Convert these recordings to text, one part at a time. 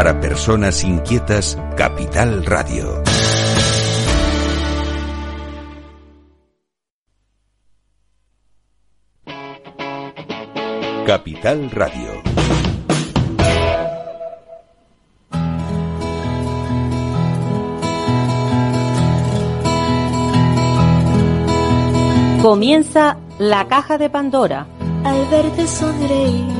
Para personas inquietas, Capital Radio. Capital Radio. Comienza la caja de Pandora. Al verte sonreír.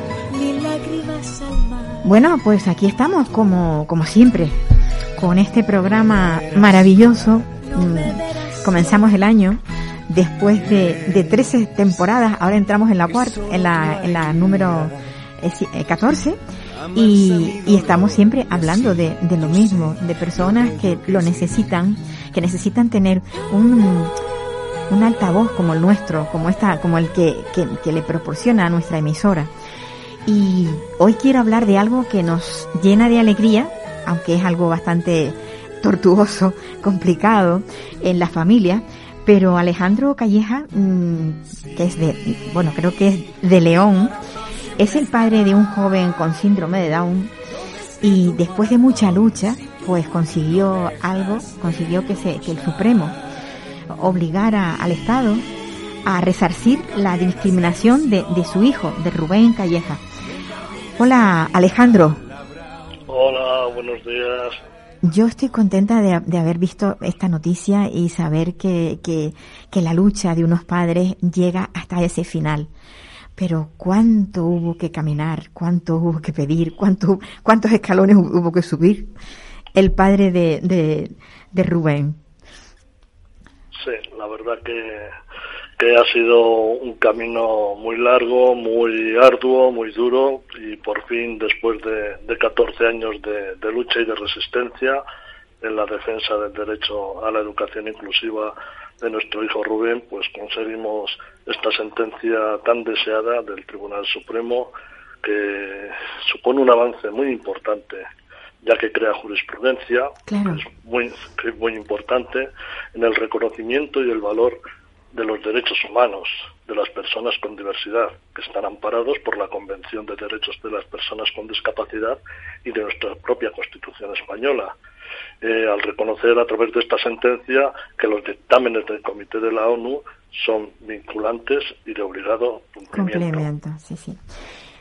Bueno, pues aquí estamos como, como siempre, con este programa maravilloso. Mm, Comenzamos el año después de, de 13 temporadas, ahora entramos en la cuarta, en la, en la número eh, si- eh, 14 y, y estamos siempre hablando de, de lo mismo, de personas que lo necesitan, que necesitan tener un, un altavoz como el nuestro, como esta, como el que, que, que le proporciona a nuestra emisora. Y hoy quiero hablar de algo que nos llena de alegría, aunque es algo bastante tortuoso, complicado en la familia. Pero Alejandro Calleja, mm, que es de, bueno, creo que es de León, es el padre de un joven con síndrome de Down y después de mucha lucha, pues consiguió algo, consiguió que se, que el Supremo obligara al Estado a resarcir la discriminación de, de su hijo, de Rubén Calleja. Hola Alejandro, Hola, buenos días. yo estoy contenta de, de haber visto esta noticia y saber que, que, que la lucha de unos padres llega hasta ese final. Pero cuánto hubo que caminar, cuánto hubo que pedir, cuánto, cuántos escalones hu- hubo que subir el padre de, de, de Rubén. Sí, la verdad que, que ha sido un camino muy largo, muy arduo, muy duro y por fin, después de, de 14 años de, de lucha y de resistencia en la defensa del derecho a la educación inclusiva de nuestro hijo Rubén, pues conseguimos esta sentencia tan deseada del Tribunal Supremo que supone un avance muy importante ya que crea jurisprudencia, Claro. que es muy, que es muy importante, en el reconocimiento y el valor de los derechos humanos de las personas con diversidad, que están amparados por la Convención de Derechos de las Personas con Discapacidad y de nuestra propia Constitución española. Eh, al reconocer a través de esta sentencia que los dictámenes del Comité de la ONU son vinculantes y de obligado cumplimiento. Complemento, sí, sí.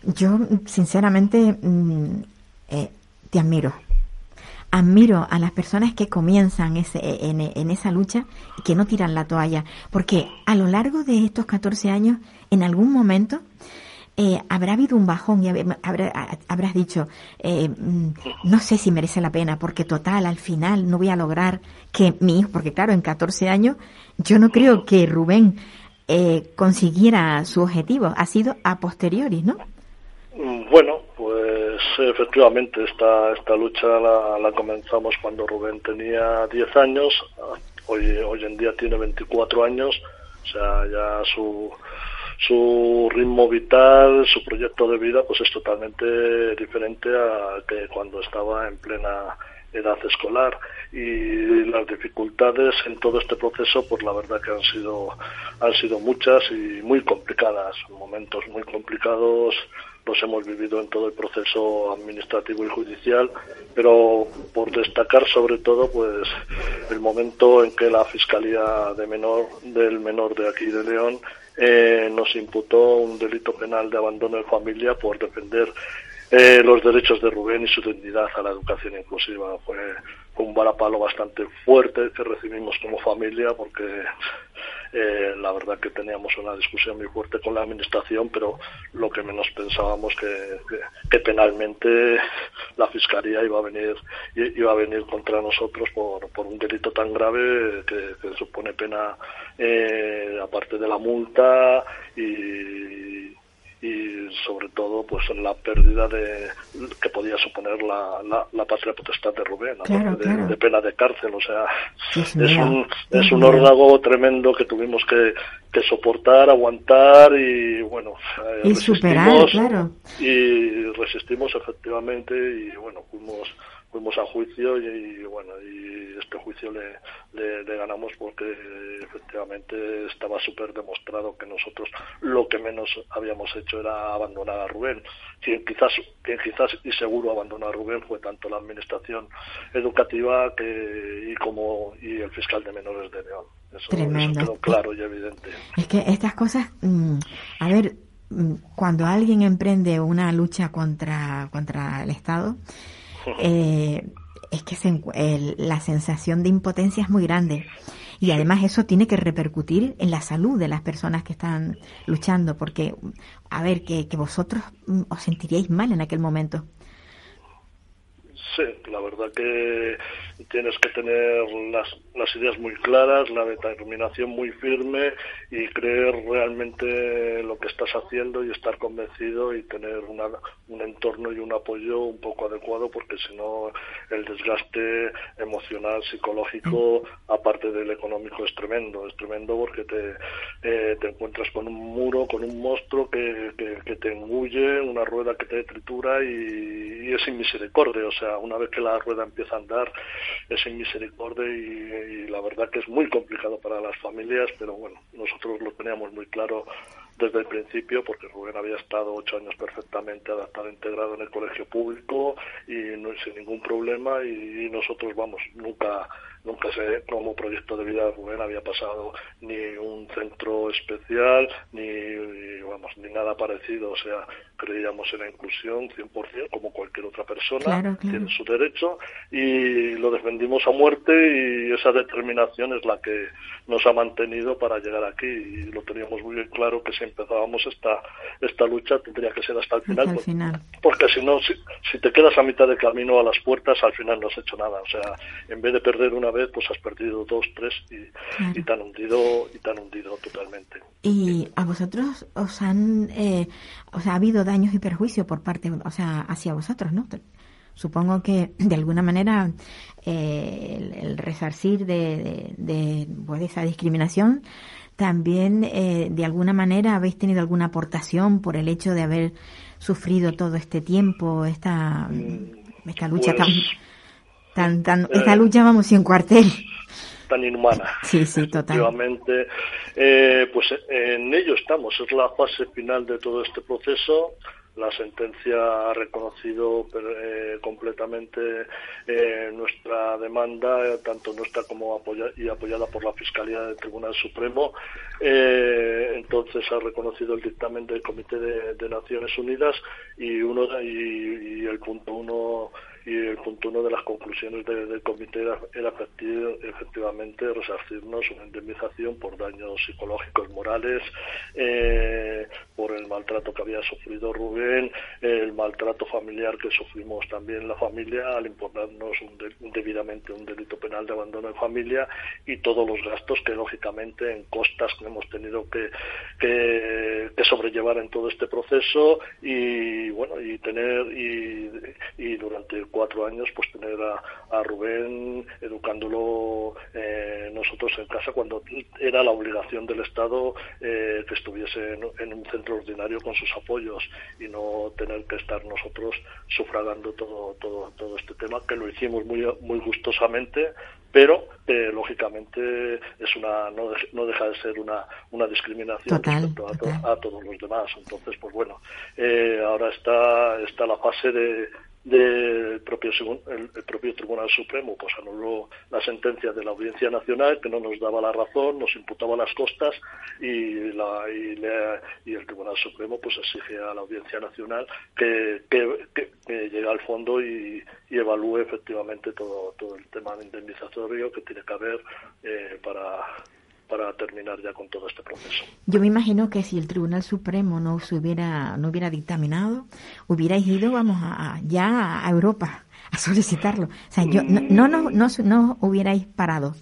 Yo, sinceramente, mm, eh, te admiro. Admiro a las personas que comienzan ese, en, en esa lucha y que no tiran la toalla. Porque a lo largo de estos 14 años, en algún momento, eh, habrá habido un bajón y hab- habrá- habrás dicho, eh, mm, no sé si merece la pena, porque total, al final no voy a lograr que mi hijo, porque claro, en 14 años, yo no creo que Rubén eh, consiguiera su objetivo, ha sido a posteriori, ¿no? Mm, Bueno, pues efectivamente esta, esta lucha la, la comenzamos cuando Rubén tenía 10 años, hoy, hoy en día tiene 24 años, o sea, ya su, su ritmo vital, su proyecto de vida, pues es totalmente diferente a que cuando estaba en plena edad escolar. Y las dificultades en todo este proceso pues la verdad que han sido han sido muchas y muy complicadas momentos muy complicados los hemos vivido en todo el proceso administrativo y judicial pero por destacar sobre todo pues el momento en que la fiscalía de menor del menor de aquí de León eh, nos imputó un delito penal de abandono de familia por defender eh, los derechos de Rubén y su dignidad a la educación inclusiva. Fue, un varapalo bastante fuerte que recibimos como familia porque eh, la verdad que teníamos una discusión muy fuerte con la administración, pero lo que menos pensábamos que, penalmente la fiscalía iba a venir iba a venir contra nosotros por, por un delito tan grave que, que supone pena eh, aparte de la multa y y sobre todo pues la pérdida de que podía suponer la, la, patria potestad de Rubén, de, pena de cárcel, o sea, es un, es un órdago tremendo que tuvimos que, que soportar, aguantar y bueno, eh, y superar, claro. Y resistimos efectivamente y bueno, fuimos fuimos a juicio y, bueno y este juicio le, le, ganamos porque efectivamente estaba súper demostrado que nosotros lo que menos habíamos hecho era abandonar a Rubén. Quien quizás quien quizás y seguro abandonó a Rubén fue tanto la administración educativa que y como y el fiscal de menores de León. Eso, Tremendo. quedó claro y evidente. Es que estas cosas mm, a ver mm, cuando alguien emprende una lucha contra contra el Estado eh, es que la sensación de impotencia es muy grande. Y además eso tiene que repercutir en la salud de las personas que están luchando, porque, a ver, que, que vosotros mm, os sentiríais mal en aquel momento. Sí, la verdad que tienes que tener las, las ideas muy claras, la determinación muy firme y creer realmente lo que estás haciendo y estar convencido y tener una, un entorno y un apoyo un poco adecuado porque si no el desgaste emocional, psicológico, aparte del económico es tremendo, es tremendo porque te, eh, te encuentras con un muro, con un monstruo que, que, te engulle, una rueda que te tritura y, y es sin misericordia, o sea, una vez que la rueda empieza a andar es sin misericordia y, la verdad que es muy complicado para las familias, pero bueno, nosotros lo teníamos muy claro desde el principio porque Rubén había estado ocho años perfectamente adaptado, integrado en el colegio público y no sin ningún problema y nosotros vamos nunca nunca sé como proyecto de vida de Rubén había pasado ni un centro especial ni vamos ni nada parecido. O sea creíamos en la inclusión 100% como cualquier otra persona tiene su derecho y lo defendimos a muerte y esa determinación es la que nos ha mantenido para llegar aquí y lo teníamos muy bien claro que si empezábamos esta esta lucha tendría que ser hasta el final, porque si no si, si te quedas a mitad de camino a las puertas al final no has hecho nada. O sea en vez de perder una vez, pues has perdido dos, tres y, han hundido y te han hundido totalmente. ¿Y a vosotros os han, eh, o sea, ha habido daños y perjuicios por parte, o sea, hacia vosotros, ¿no? Supongo que de alguna manera eh, el, resarcir de, de, pues, esa discriminación también eh, de alguna manera habéis tenido alguna aportación por el hecho de haber sufrido todo este tiempo esta, mm, esta lucha tan pues Tan, tan, esta lucha vamos sin cuartel. Tan inhumana. Sí, sí, totalmente. Eh, pues en ello estamos, es la fase final de todo este proceso. La sentencia ha reconocido eh, completamente eh, nuestra demanda, tanto nuestra como apoya y apoyada por la Fiscalía del Tribunal Supremo. entonces ha reconocido el dictamen del Comité de, Naciones Unidas y uno y el punto uno y el punto uno de las conclusiones del comité era, efectivamente resarcirnos una indemnización por daños psicológicos, morales, eh, por el maltrato que había sufrido Rubén, el maltrato familiar que sufrimos también la familia al imponernos debidamente un delito penal de abandono de familia y todos los gastos que lógicamente en costas que hemos tenido que, que sobrellevar en todo este proceso y bueno y tener y, y durante cuatro años pues tener a, Rubén educándolo eh, nosotros en casa cuando era la obligación del Estado eh, que estuviese en, un centro ordinario con sus apoyos y no tener que estar nosotros sufragando todo todo todo este tema que lo hicimos muy muy gustosamente pero eh, lógicamente es una no, no, deja de ser una, una discriminación respecto a, a, todos los demás. Entonces pues bueno ahora está está la fase de del propio el, propio Tribunal Supremo pues anuló la sentencia de la Audiencia Nacional que no nos daba la razón, nos imputaba las costas y, la, y, el Tribunal Supremo pues exige a la Audiencia Nacional que, que, llegue al fondo y, evalúe efectivamente todo, todo el tema de indemnizatorio que tiene que haber eh, para para terminar ya con todo este proceso. Yo me imagino que si el Tribunal Supremo no se hubiera no hubiera dictaminado, hubierais ido vamos a, ya a Europa a solicitarlo. O sea, yo no no no, no, hubierais parado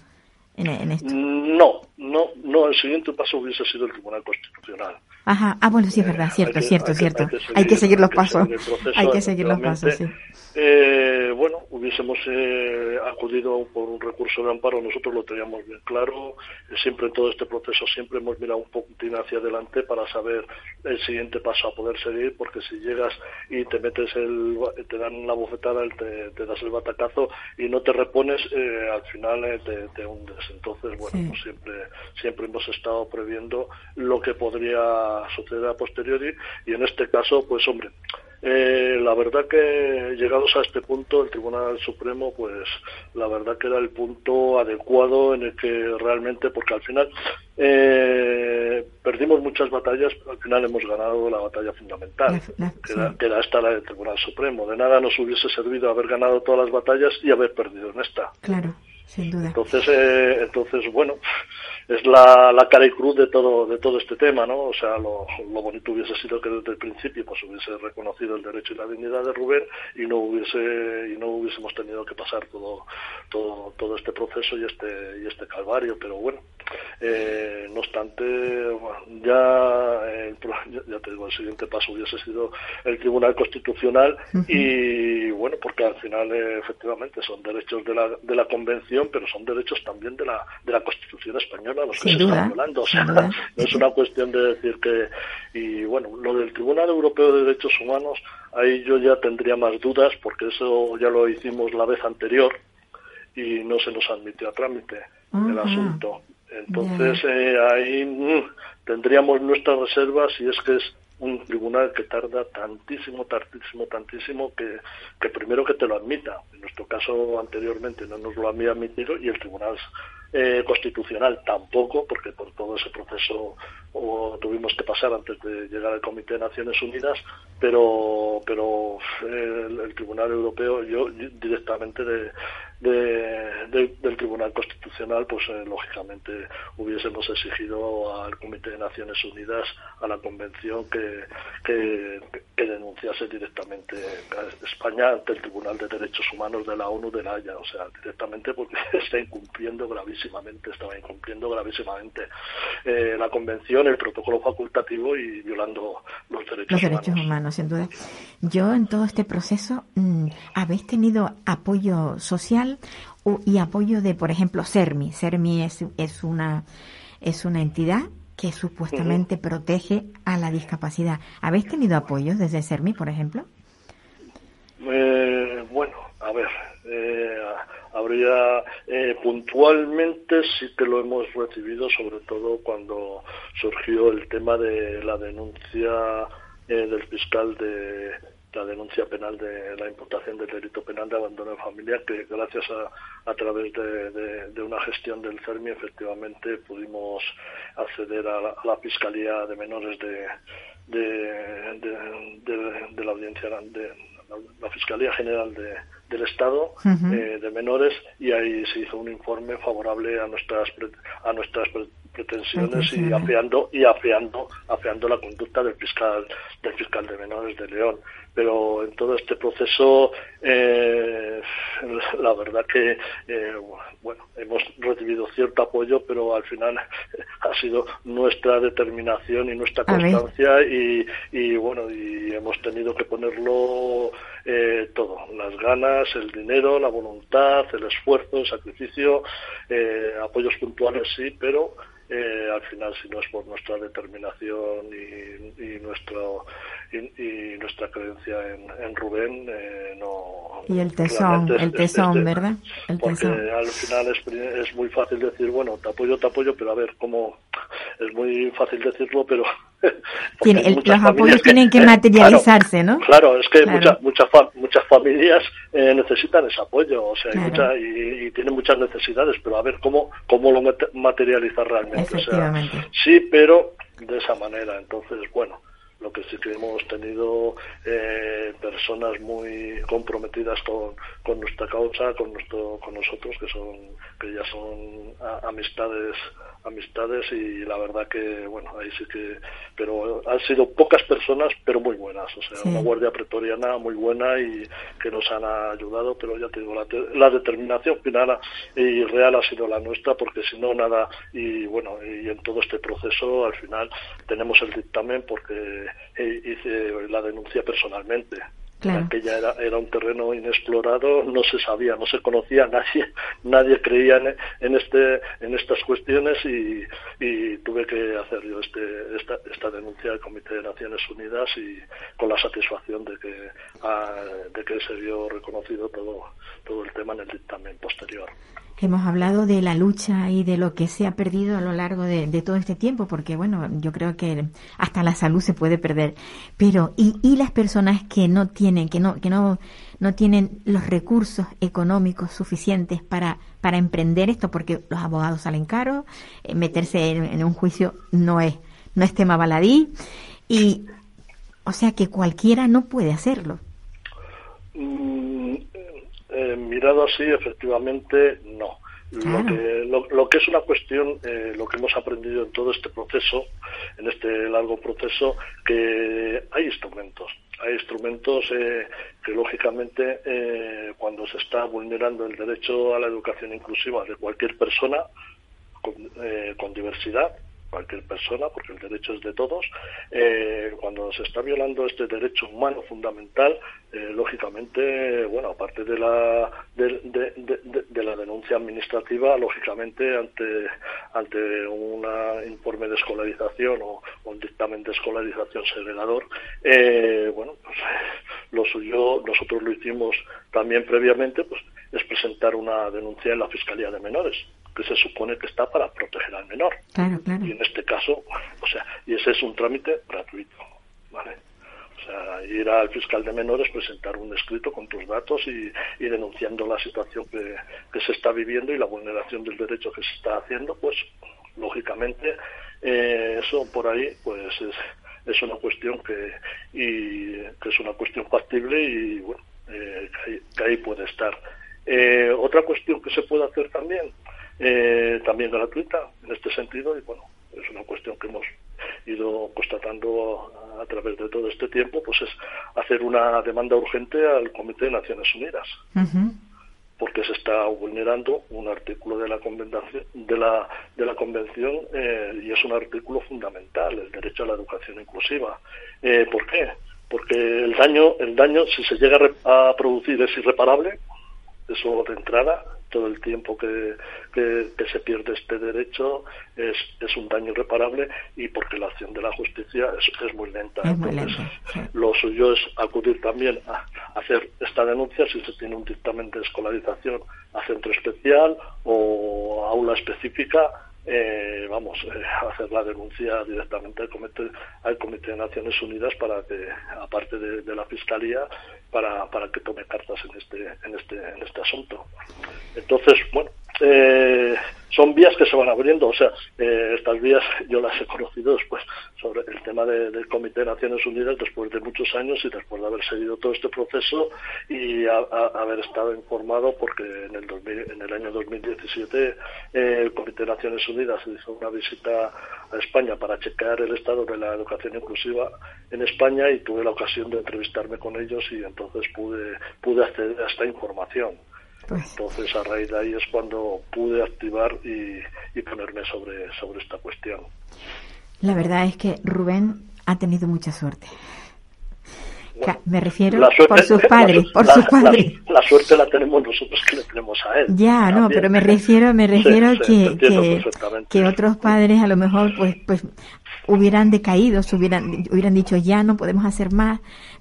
en, esto. No, no, no. El siguiente paso hubiese sido el Tribunal Constitucional. Ajá, ah, bueno, sí, es verdad, cierto, cierto, cierto. Hay que seguir los pasos. Hay que seguir los pasos, sí. Eh, bueno, hubiésemos eh, acudido por un recurso de amparo, nosotros lo teníamos bien claro. Siempre en todo este proceso siempre hemos mirado un poquitín hacia adelante para saber el siguiente paso a poder seguir, porque si llegas y te metes el, te dan la bofetada, te, te das el batacazo y no te repones, eh, al final te, te, hundes. Entonces, bueno, pues siempre, siempre hemos estado previendo lo que podría suceder a posteriori y en este caso, pues hombre, eh, la verdad que llegados a este punto, el Tribunal Supremo, pues la verdad que era el punto adecuado en el que realmente, porque al final eh, perdimos muchas batallas, pero al final hemos ganado la batalla fundamental, que, era, esta la del Tribunal Supremo. De nada nos hubiese servido haber ganado todas las batallas y haber perdido en esta. Claro, sin duda. Entonces, eh, entonces bueno es la, la cara y cruz de todo de todo este tema, ¿no? O sea, lo, lo, bonito hubiese sido que desde el principio pues hubiese reconocido el derecho y la dignidad de Rubén y no hubiese y no hubiésemos tenido que pasar todo todo todo este proceso y este y este calvario, pero bueno, eh, no obstante, ya, eh, ya te digo, el siguiente paso hubiese sido el Tribunal Constitucional y bueno, porque al final eh, efectivamente son derechos de la, de la Convención, pero son derechos también de la, de la Constitución española los que se están violando. O sea, no es una cuestión de decir que. Y bueno, lo del Tribunal Europeo de Derechos Humanos, ahí yo ya tendría más dudas, porque eso ya lo hicimos la vez anterior y no se nos admitió a trámite el asunto. Entonces, eh, ahí mm, tendríamos nuestras reservas y es que es un tribunal que tarda tantísimo, tantísimo, tantísimo que, que primero que te lo admita. En nuestro caso anteriormente no nos lo había admitido y el tribunal eh, constitucional tampoco, porque por todo ese proceso tuvimos que pasar antes de llegar al Comité de Naciones Unidas, pero, pero el, Tribunal Europeo, yo directamente de, del Tribunal Constitucional, pues eh, lógicamente hubiésemos exigido al Comité de Naciones Unidas, a la Convención, que, que, denunciase directamente a España ante el Tribunal de Derechos Humanos de la ONU de la Haya, o sea, directamente porque está incumpliendo gravísimamente, estaba incumpliendo gravísimamente eh, la Convención, el protocolo facultativo y violando los derechos los derechos humanos. sin duda. Yo en todo este proceso, mm, ¿habéis tenido apoyo social y apoyo de, por ejemplo, CERMI? CERMI es, es, una, es una entidad que supuestamente protege a la discapacidad. ¿Habéis tenido apoyo desde CERMI, por ejemplo? Eh, bueno, a ver, eh, habría eh, puntualmente sí que lo hemos recibido, sobre todo cuando surgió el tema de la denuncia del fiscal de la denuncia penal de la imputación del delito penal de abandono de familia, que gracias a, a través de, una gestión del CERMI efectivamente pudimos acceder a la, Fiscalía de Menores de, de, la Audiencia de la Fiscalía General del Estado eh, de Menores y ahí se hizo un informe favorable a nuestras a nuestras pretensiones y afeando y afeando afeando la conducta del fiscal del fiscal de menores de León pero en todo este proceso eh, la verdad que eh, bueno hemos recibido cierto apoyo pero al final ha sido nuestra determinación y nuestra constancia y, y, bueno y hemos tenido que ponerlo eh, todo las ganas el dinero la voluntad el esfuerzo el sacrificio apoyos puntuales sí pero eh, al final si no es por nuestra determinación y, nuestro y, nuestra creencia en, Rubén eh, no y el tesón el tesón verdad porque al final es, es, muy fácil decir bueno te apoyo te apoyo pero a ver cómo es muy fácil decirlo pero los apoyos tienen que materializarse, ¿no? Claro, es que muchas muchas muchas familias eh, necesitan ese apoyo, o sea, y, tienen muchas necesidades, pero a ver cómo cómo lo materializar realmente. sí, pero de esa manera. Entonces, bueno, lo que sí que hemos tenido eh, personas muy comprometidas con, con, nuestra causa, con nuestro, con nosotros, que son, que ya son amistades amistades y la verdad que, bueno, ahí sí que, pero han sido pocas personas, pero muy buenas, o sea, una guardia pretoriana muy buena y que nos han ayudado, pero ya te digo, la, la determinación final y real ha sido la nuestra, porque si no, nada, y bueno, y en todo este proceso, al final, tenemos el dictamen porque hice la denuncia personalmente. Claro. Aquella era, era un terreno inexplorado, no se sabía, no se conocía, nadie, nadie creía en, en este, en estas cuestiones y, tuve que hacer yo este, esta, esta denuncia al Comité de Naciones Unidas y con la satisfacción de que, ah, de que se vio reconocido todo, todo el tema en el dictamen posterior. Hemos hablado de la lucha y de lo que se ha perdido a lo largo de, todo este tiempo, porque bueno, yo creo que hasta la salud se puede perder. Pero, ¿y, y las personas que no tienen, que no, que no, no tienen los recursos económicos suficientes para, para emprender esto? Porque los abogados salen caros, eh, meterse en, un juicio no es, no es tema baladí, y, o sea que cualquiera no puede hacerlo. Mm, eh, mirado así, efectivamente, no. Lo, que, lo, que es una cuestión, eh, lo que hemos aprendido en todo este proceso, en este largo proceso, que hay instrumentos. Hay instrumentos eh, que, lógicamente, cuando se está vulnerando el derecho a la educación inclusiva de cualquier persona con, con diversidad, cualquier persona, porque el derecho es de todos, eh, cuando se está violando este derecho humano fundamental, eh, lógicamente, bueno, aparte de la de, la denuncia administrativa, lógicamente ante ante un informe de escolarización o, un dictamen de escolarización segregador, eh, bueno, pues lo suyo nosotros lo hicimos también previamente, pues es presentar una denuncia en la Fiscalía de Menores que se supone que está para proteger al menor. Y en este caso, o sea, y ese es un trámite gratuito, ¿vale? O sea, ir al fiscal de menores, presentar un escrito con tus datos y, denunciando la situación que, se está viviendo y la vulneración del derecho que se está haciendo, pues lógicamente eh, eso por ahí pues es, es una cuestión que, y, que es una cuestión factible y bueno, eh, que, ahí, puede estar. Eh, otra cuestión que se puede hacer también, eh, también gratuita en este sentido y bueno, es una cuestión que hemos ido constatando a, través de todo este tiempo, pues es hacer una demanda urgente al Comité de Naciones Unidas. porque se está vulnerando un artículo de la convención de la de la convención eh, y es un artículo fundamental el derecho a la educación inclusiva eh, ¿por qué? porque el daño el daño si se llega a producir es irreparable eso de entrada todo el tiempo que, que, se pierde este derecho es, es, un daño irreparable y porque la acción de la justicia es, es muy lenta. Entonces, lo suyo es acudir también a, hacer esta denuncia si se tiene un dictamen de escolarización a centro especial o aula específica eh, vamos, eh, hacer la denuncia directamente al Comité, al Comité de Naciones Unidas para que, aparte de, la Fiscalía, para, para que tome cartas en este, en este, en este asunto. Entonces, bueno, eh, son vías que se van abriendo, o sea, eh, estas vías yo las he conocido después sobre el tema del Comité de Naciones Unidas después de muchos años y después de haber seguido todo este proceso y haber estado informado porque en el, en el año 2017 eh, el Comité de Naciones Unidas hizo una visita a España para checar el estado de la educación inclusiva en España y tuve la ocasión de entrevistarme con ellos y entonces pude, pude acceder a esta información. Pues. Entonces, a raíz de ahí es cuando pude activar y, ponerme sobre, sobre esta cuestión. La verdad es que Rubén ha tenido mucha suerte. me refiero por sus padres, por sus padres. La, suerte la tenemos nosotros que le tenemos a él. Ya, no, pero me refiero, me refiero que, que, que, otros padres a lo mejor pues, pues hubieran decaído, hubieran, hubieran dicho ya no podemos hacer más,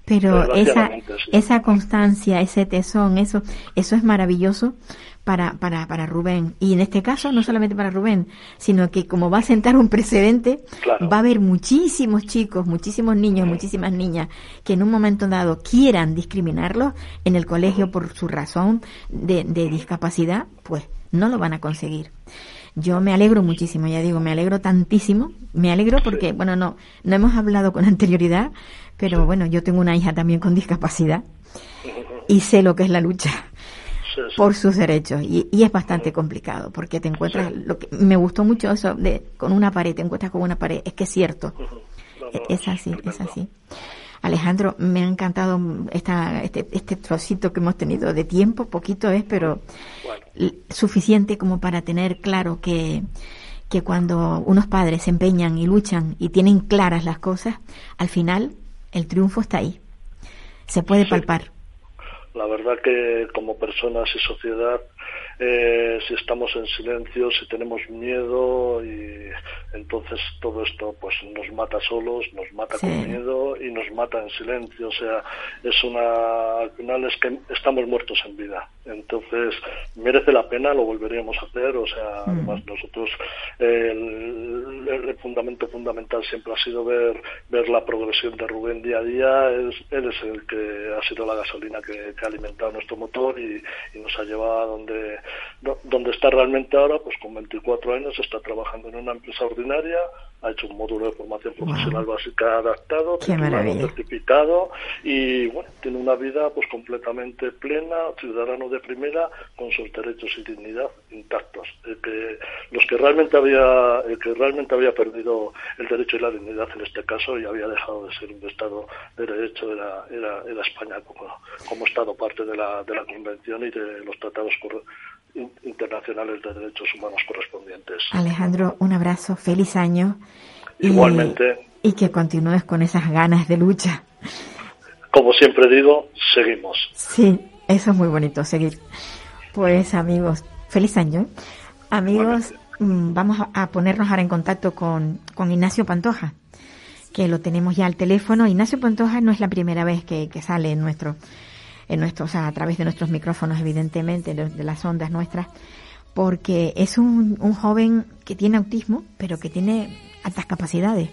pero esa, esa constancia, ese tesón, eso, eso es maravilloso para, para, para Rubén. Y en este caso, no solamente para Rubén, sino que como va a sentar un precedente, va a haber muchísimos chicos, muchísimos niños, muchísimas niñas que en un momento dado quieran discriminarlos en el colegio por su razón de, de discapacidad, pues no lo van a conseguir. Yo me alegro muchísimo, ya digo, me alegro tantísimo, me alegro porque, bueno, no, no hemos hablado con anterioridad, pero bueno, yo tengo una hija también con discapacidad y sé lo que es la lucha. por sus derechos. Y, y, es bastante complicado porque te encuentras lo que me gustó mucho eso de con una pared te encuentras con una pared. Es que es cierto. Es así es así Alejandro me ha encantado esta, este, este trocito que hemos tenido de tiempo poquito es pero suficiente como para tener claro que que cuando unos padres se empeñan y luchan y tienen claras las cosas al final el triunfo está ahí. Se puede palpar. La verdad que como personas y sociedad eh, si estamos en silencio, si tenemos miedo y entonces todo esto pues nos mata solos, nos mata con miedo y nos mata en silencio, o sea, es una al final es que estamos muertos en vida. Entonces, merece la pena, lo volveríamos a hacer, o sea, mm. además nosotros el, el, fundamento fundamental siempre ha sido ver ver la progresión de Rubén día a día, es, él es el que ha sido la gasolina que, ha alimentado nuestro motor y, y nos ha llevado a donde donde está realmente ahora, pues con 24 años está trabajando en una empresa ordinaria, ha hecho un módulo de formación profesional básica adaptado, certificado y bueno, tiene una vida pues completamente plena, ciudadano de primera, con sus derechos y dignidad intactos. El que, los que realmente había, el que realmente había perdido el derecho y la dignidad en este caso y había dejado de ser un Estado de derecho era, era, era España como, como Estado parte de la, de la Convención y de los tratados internacionales de derechos humanos correspondientes. Alejandro, un abrazo, feliz año. Igualmente. Y, que continúes con esas ganas de lucha. Como siempre digo, seguimos. Sí, eso es muy bonito, seguir. Pues amigos, feliz año. Amigos, vamos a ponernos ahora en contacto con, con Ignacio Pantoja, que lo tenemos ya al teléfono. Ignacio Pantoja no es la primera vez que, que sale en nuestro en nuestro, o sea, a través de nuestros micrófonos, evidentemente, de, las ondas nuestras, porque es un, un, joven que tiene autismo, pero que tiene altas capacidades,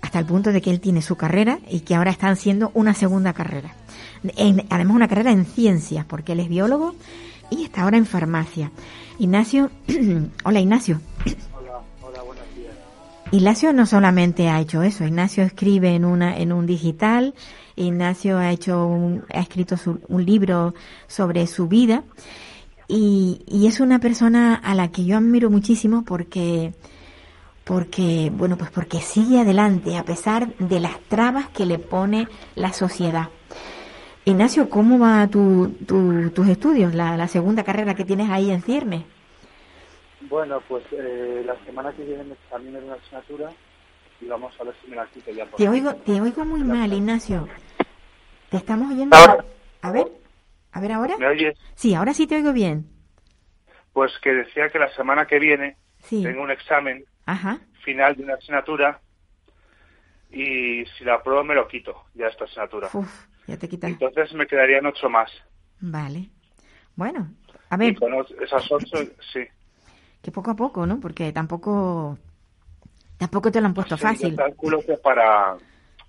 hasta el punto de que él tiene su carrera y que ahora está haciendo una segunda carrera. además, una carrera en ciencias, porque él es biólogo y está ahora en farmacia. Ignacio, hola Ignacio. Ignacio no solamente ha hecho eso, Ignacio escribe en una en un digital, Ignacio ha hecho un, ha escrito un libro sobre su vida y, es una persona a la que yo admiro muchísimo porque porque bueno pues porque sigue adelante a pesar de las trabas que le pone la sociedad. Ignacio, ¿cómo va tu, tus estudios, la, la, segunda carrera que tienes ahí en Cierne? Bueno, pues eh, la semana que viene me examino de una asignatura y vamos a ver si me la quito ya. Te oigo, te oigo muy mal, Ignacio. Te estamos oyendo. A ver, a ver ahora. ¿Me oyes? Sí, ahora sí te oigo bien. Pues que decía que la semana que viene tengo un examen final de una asignatura y si la apruebo me lo quito ya esta asignatura. Uf, ya te quitas. Entonces me quedarían ocho más. Vale. Bueno, a ver. Y con esas ocho, sí. Que poco a poco, ¿no? Porque tampoco tampoco te lo han puesto fácil. Yo calculo que para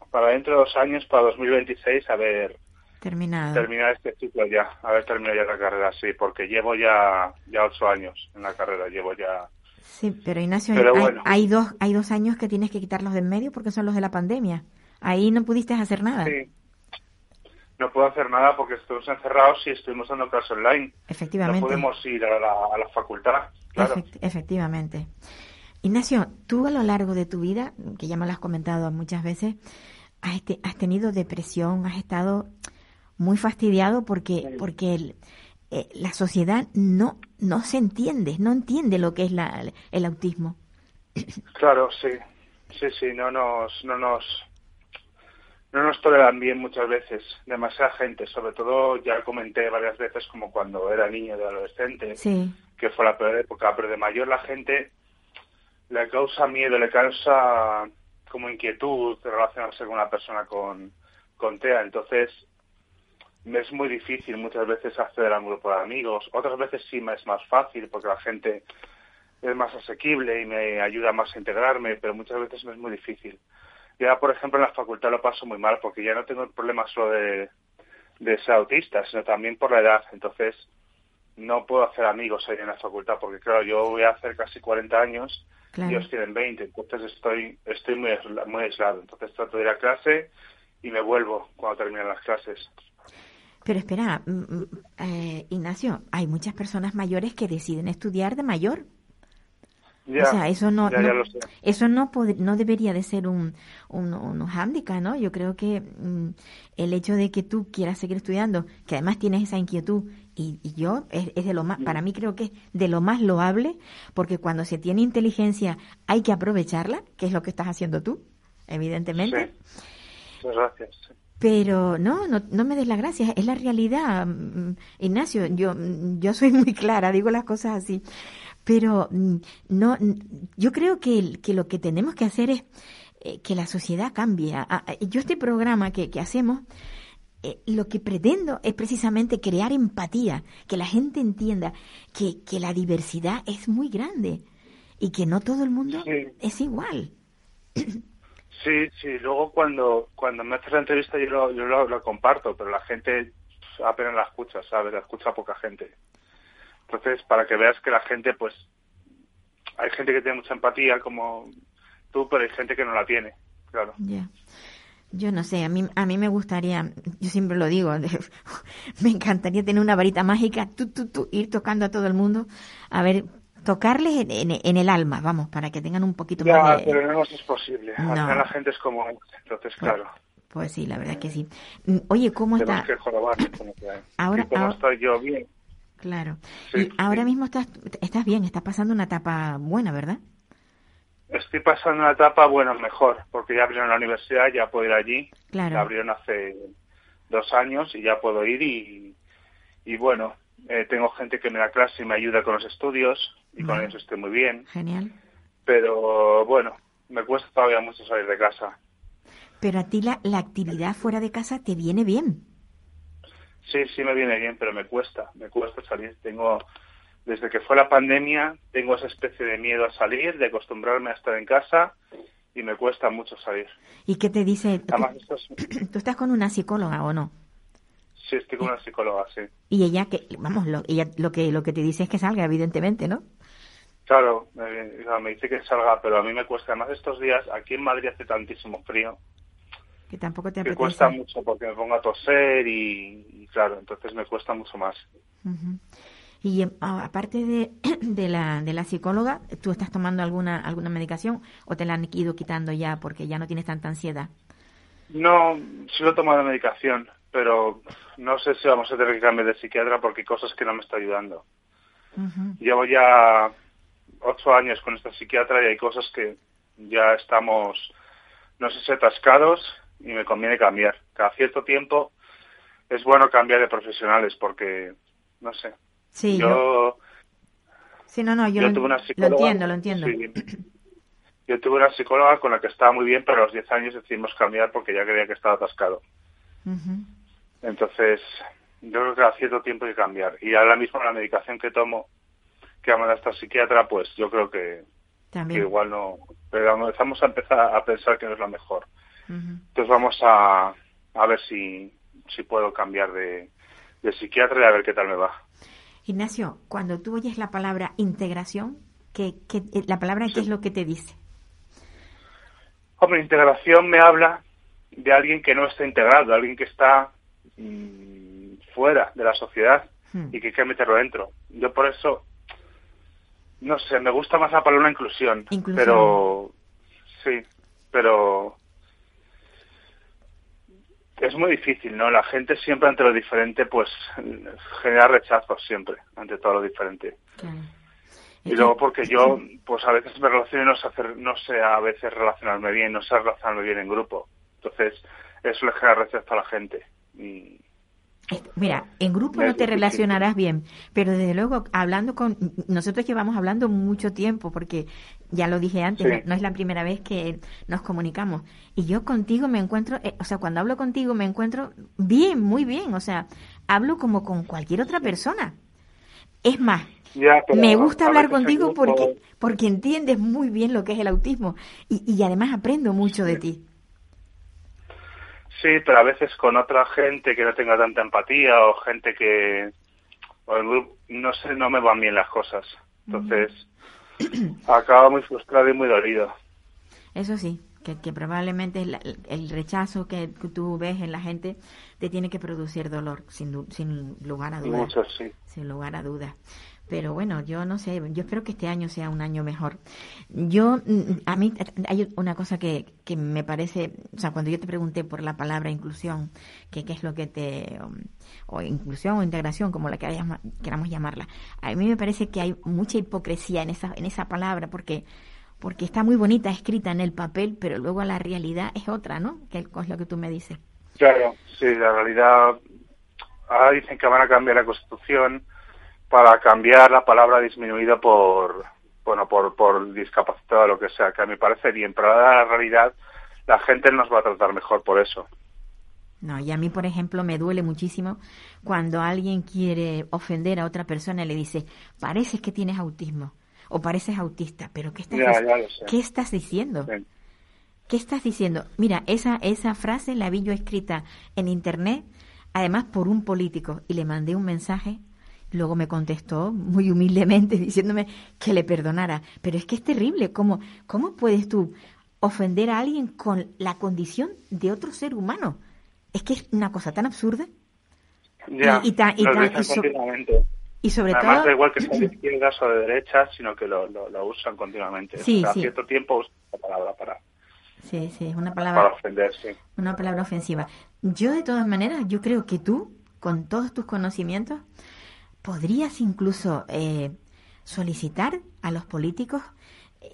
para dentro de dos años, para 2026, haber terminado. terminar este ciclo ya, haber terminado ya la carrera, sí, porque llevo ya ya ocho años en la carrera, llevo ya. Sí, pero Ignacio, hay, dos hay dos años que tienes que quitarlos de en medio porque son los de la pandemia. Ahí no pudiste hacer nada. Sí. No puedo hacer nada porque estuvimos encerrados y estuvimos dando clases online. Efectivamente. No podemos ir a la, a la facultad. Claro. efectivamente. Ignacio, tú a lo largo de tu vida, que ya me lo has comentado muchas veces, has, este, has tenido depresión, has estado muy fastidiado porque, porque eh, la sociedad no, no se entiende, no entiende lo que es la, el autismo. Claro, sí, sí, sí, no nos, no nos, no nos toleran bien muchas veces, demasiada gente, sobre todo ya comenté varias veces como cuando era niño de adolescente, que fue la peor época, pero de mayor la gente le causa miedo, le causa como inquietud de relacionarse con una persona con, con TEA. Entonces, me es muy difícil muchas veces acceder a un grupo de amigos. Otras veces sí me es más fácil porque la gente es más asequible y me ayuda más a integrarme, pero muchas veces me es muy difícil. Ya, por ejemplo, en la facultad lo paso muy mal porque ya no tengo el problema solo de, de ser autista, sino también por la edad. Entonces, no puedo hacer amigos ahí en la facultad porque, claro, yo voy a hacer casi 40 años ellos tienen 20, entonces estoy, estoy muy, muy aislado. Entonces trato de ir a clase y me vuelvo cuando terminan las clases. Pero espera, mm, mm, eh, Ignacio, hay muchas personas mayores que deciden estudiar de mayor. Ya, o sea, eso no, ya, ya no- lo sé. eso no, debería de ser un, un, un hándicap, ¿no? Yo creo que mm, el hecho de que tú quieras seguir estudiando, que además tienes esa inquietud, y, y yo es, es de lo más, para mí creo que es de lo más loable, porque cuando se tiene inteligencia hay que aprovecharla, que es lo que estás haciendo tú, evidentemente. Sí. Muchas gracias. Pero no, no, no me des las gracias, es la realidad, mm, Ignacio. Yo, mm, yo soy muy clara, digo las cosas así. Pero mm, no, yo creo que, que lo que tenemos que hacer es eh, que la sociedad cambie. Yo este programa que, que hacemos, eh, lo que pretendo es precisamente crear empatía, que la gente entienda que, que la diversidad es muy grande y que no todo el mundo Sí. es igual. Sí, sí, luego cuando, cuando me haces la entrevista yo, lo, yo lo, lo comparto, pero la gente apenas la escucha, ¿sabes? La escucha poca gente. Entonces, para que veas que la gente, pues, hay gente que tiene mucha empatía como tú, pero hay gente que no la tiene, claro. Ya. Yo no sé, a mí, a mí me gustaría, yo siempre lo digo, me encantaría tener una varita mágica, tú, tú, tú, ir tocando a todo el mundo, a ver, tocarles en, en- en el alma, vamos, para que tengan un poquito Ya, más de... pero no es posible. Al final la gente es como es. Entonces, claro, Pues sí, la verdad que sí. Mm, Oye, ¿cómo tenemos está? que jorobar. como que hay. Ahora- ahora- estoy yo bien. Claro. Sí, y ahora mismo estás, estás bien, estás pasando una etapa buena, ¿verdad? Estoy pasando una etapa, bueno, mejor, porque ya abrieron la universidad, ya puedo ir allí. Claro. La abrieron hace dos años y ya puedo ir y, y bueno, eh, tengo gente que me da clase y me ayuda con los estudios y con Vale. eso estoy muy bien. Genial. Pero bueno, me cuesta todavía mucho salir de casa. Pero a ti la, la actividad fuera de casa te viene bien. Sí, sí me viene bien, pero me cuesta, me cuesta salir. Tengo, desde que fue la pandemia, tengo esa especie de miedo a salir, de acostumbrarme a estar en casa y me cuesta mucho salir. ¿Y qué te dice? Además, esto es- ¿Tú estás con una psicóloga o no? sí, estoy con una psicóloga, sí. Y ella que, vamos, lo, ella lo que lo que te dice es que salga, evidentemente, ¿no? Claro, me, sea, me dice que salga, pero a mí me cuesta. Además, estos días aquí en Madrid hace tantísimo frío Que tampoco te apetece. cuesta mucho porque me pongo a toser y, y claro, entonces me cuesta mucho más. Y em, aparte de, de la de la psicóloga, ¿tú estás tomando alguna alguna medicación o te la han ido quitando ya porque ya no tienes tanta ansiedad? No, sí lo he tomado medicación, pero no sé si vamos a tener que cambiar de psiquiatra porque hay cosas que no me está ayudando. Ujú. Llevo ya ocho años con esta psiquiatra y hay cosas que ya estamos, no sé si atascados y me conviene cambiar. Cada cierto tiempo es bueno cambiar de profesionales porque, no sé, Sí, yo, yo, sí, no, no, yo, yo lo, tuve una lo psicóloga. entiendo, lo entiendo. sí. yo tuve una psicóloga con la que estaba muy bien, pero a los 10 años decidimos cambiar porque ya creía que estaba atascado. Ujú. Entonces, yo creo que cada cierto tiempo hay que cambiar. Y ahora mismo la medicación que tomo, que mandado esta psiquiatra, pues yo creo que, que También. igual no. Pero empezamos a empezar a pensar que no es la mejor. Entonces vamos a, a ver si, si puedo cambiar de, de psiquiatra y a ver qué tal me va. Ignacio, cuando tú oyes la palabra integración, ¿qué, qué- eh, la palabra qué es lo que te dice? Hombre, integración me habla de alguien que no está integrado, alguien que está mm, fuera de la sociedad Hmm. y que hay que meterlo dentro. Yo por eso, no sé, me gusta más la palabra inclusión, Inclusión. pero sí, pero es muy difícil, ¿no? La gente siempre ante lo diferente, pues genera rechazo siempre ante todo lo diferente. Claro. Y luego porque yo, pues a veces me relaciono y no sé, hacer, no sé a veces relacionarme bien, no sé relacionarme bien en grupo. Entonces, eso le genera rechazo a la gente. Y, Eh, Mira, en grupo no te relacionarás bien, pero desde luego hablando con nosotros llevamos hablando mucho tiempo porque ya lo dije antes, Sí. no, no es la primera vez que nos comunicamos y yo contigo me encuentro, eh, o sea, cuando hablo contigo me encuentro bien, muy bien, o sea, hablo como con cualquier otra persona. Es más, ya, me gusta hablar contigo porque porque entiendes muy bien lo que es el autismo y, y además aprendo mucho de ti. Sí, pero a veces con otra gente que no tenga tanta empatía o gente que... O en grupo, no sé, no me van bien las cosas. Entonces, acabo muy frustrado y muy dolido. Eso sí, que, que probablemente el, el rechazo que tú ves en la gente te tiene que producir dolor, sin, sin lugar a dudas. Mucho, sí. Sin lugar a dudas. Pero bueno, yo no sé, yo espero que este año sea un año mejor. Yo, mm, a mí hay una cosa que, que me parece, o sea, cuando yo te pregunté por la palabra inclusión, que qué es lo que te, um, o inclusión o integración, como la que queramos llamarla, a mí me parece que hay mucha hipocresía en esa, en esa palabra, porque porque está muy bonita escrita en el papel, pero luego la realidad es otra, ¿no? Que es lo que tú me dices. Claro, sí, la realidad. Ahora dicen que van a cambiar la Constitución para cambiar la palabra disminuida por, bueno, por, por discapacitado o lo que sea, que a me parece bien, pero la realidad la gente nos va a tratar mejor por eso. No, y a mí, por ejemplo, me duele muchísimo cuando alguien quiere ofender a otra persona y le dice, pareces que tienes autismo o pareces autista, pero ¿qué estás, Ya, ya. ¿qué estás diciendo? Sí. ¿Qué estás diciendo? Mira, esa, esa frase la vi yo escrita en internet, además por un político, y le mandé un mensaje. Luego me contestó muy humildemente diciéndome que le perdonara. Pero es que es terrible. ¿Cómo, cómo puedes tú ofender a alguien con la condición de otro ser humano? Es que es una cosa tan absurda. Ya, Y- y ta- y lo ta- dicen y so- continuamente. Y sobre Además, todo... da igual que sea de izquierdas o de derechas, sino que lo, lo, lo usan continuamente. Sí, Cada sí. cierto tiempo usan la palabra para, Sí, sí, es una para palabra, ofender, sí. una palabra ofensiva. Yo, de todas maneras, yo creo que tú, con todos tus conocimientos, podrías incluso eh, solicitar a los políticos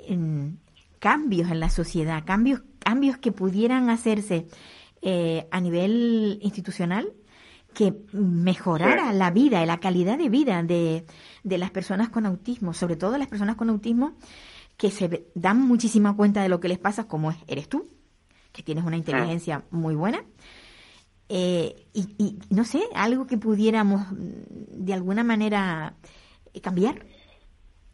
en cambios en la sociedad, cambios, cambios que pudieran hacerse eh, a nivel institucional que mejorara Sí. la vida y la calidad de vida de, de las personas con autismo, sobre todo las personas con autismo que se dan muchísima cuenta de lo que les pasa, como es- eres tú, que tienes una inteligencia muy buena. Eh, y, y no sé, algo que pudiéramos mm, de alguna manera eh, cambiar.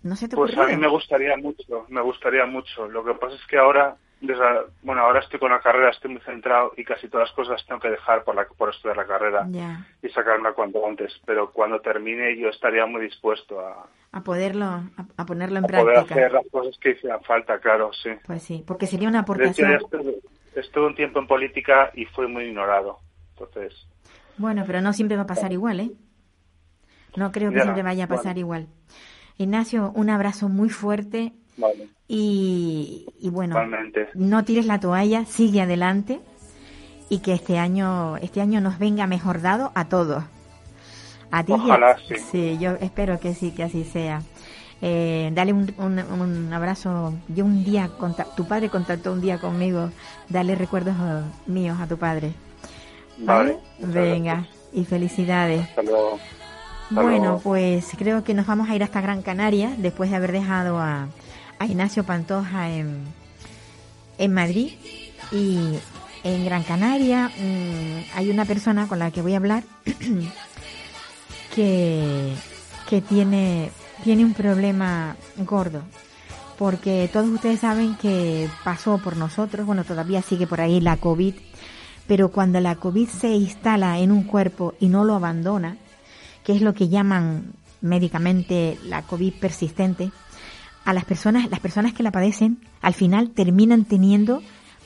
No sé, Pues a mí me gustaría mucho, me gustaría mucho. Lo que pasa es que ahora, desde- bueno, ahora estoy con la carrera, estoy muy centrado y casi todas las cosas tengo que dejar por, la, por estudiar la carrera Ya, y sacarla cuanto antes. Pero cuando termine yo estaría muy dispuesto a, a poderlo, a, a ponerlo en a poder práctica. hacer las cosas que hicieran falta, claro, sí. Pues sí, porque sería una hecho, aportación. estuve un tiempo en política y fui muy ignorado. Entonces, Bueno, pero no siempre va a pasar igual, ¿eh? No creo que Ya, siempre vaya a pasar bueno. igual. Ignacio, un abrazo muy fuerte vale, y, y bueno, no tires la toalla, sigue adelante y que este año, este año nos venga mejor dado a todos. A ti a- Ojalá, sí. Sí, yo espero que sí, que así sea. Eh, dale un, un, un abrazo. Yo un día, tu padre contactó un día conmigo. Dale recuerdos eh, míos a tu padre. Vale, Venga, y felicidades. Hasta luego. Hasta Bueno, luego. pues creo que nos vamos a ir hasta Gran Canaria después de haber dejado a, a Ignacio Pantoja en, en Madrid. Y en Gran Canaria mm, hay una persona con la que voy a hablar que, que tiene, tiene un problema gordo. Porque todos ustedes saben que pasó por nosotros, bueno, todavía sigue por ahí la COVID, pero cuando la COVID se instala en un cuerpo y no lo abandona, que es lo que llaman médicamente la COVID persistente, a las personas, las personas que la padecen, al final terminan teniendo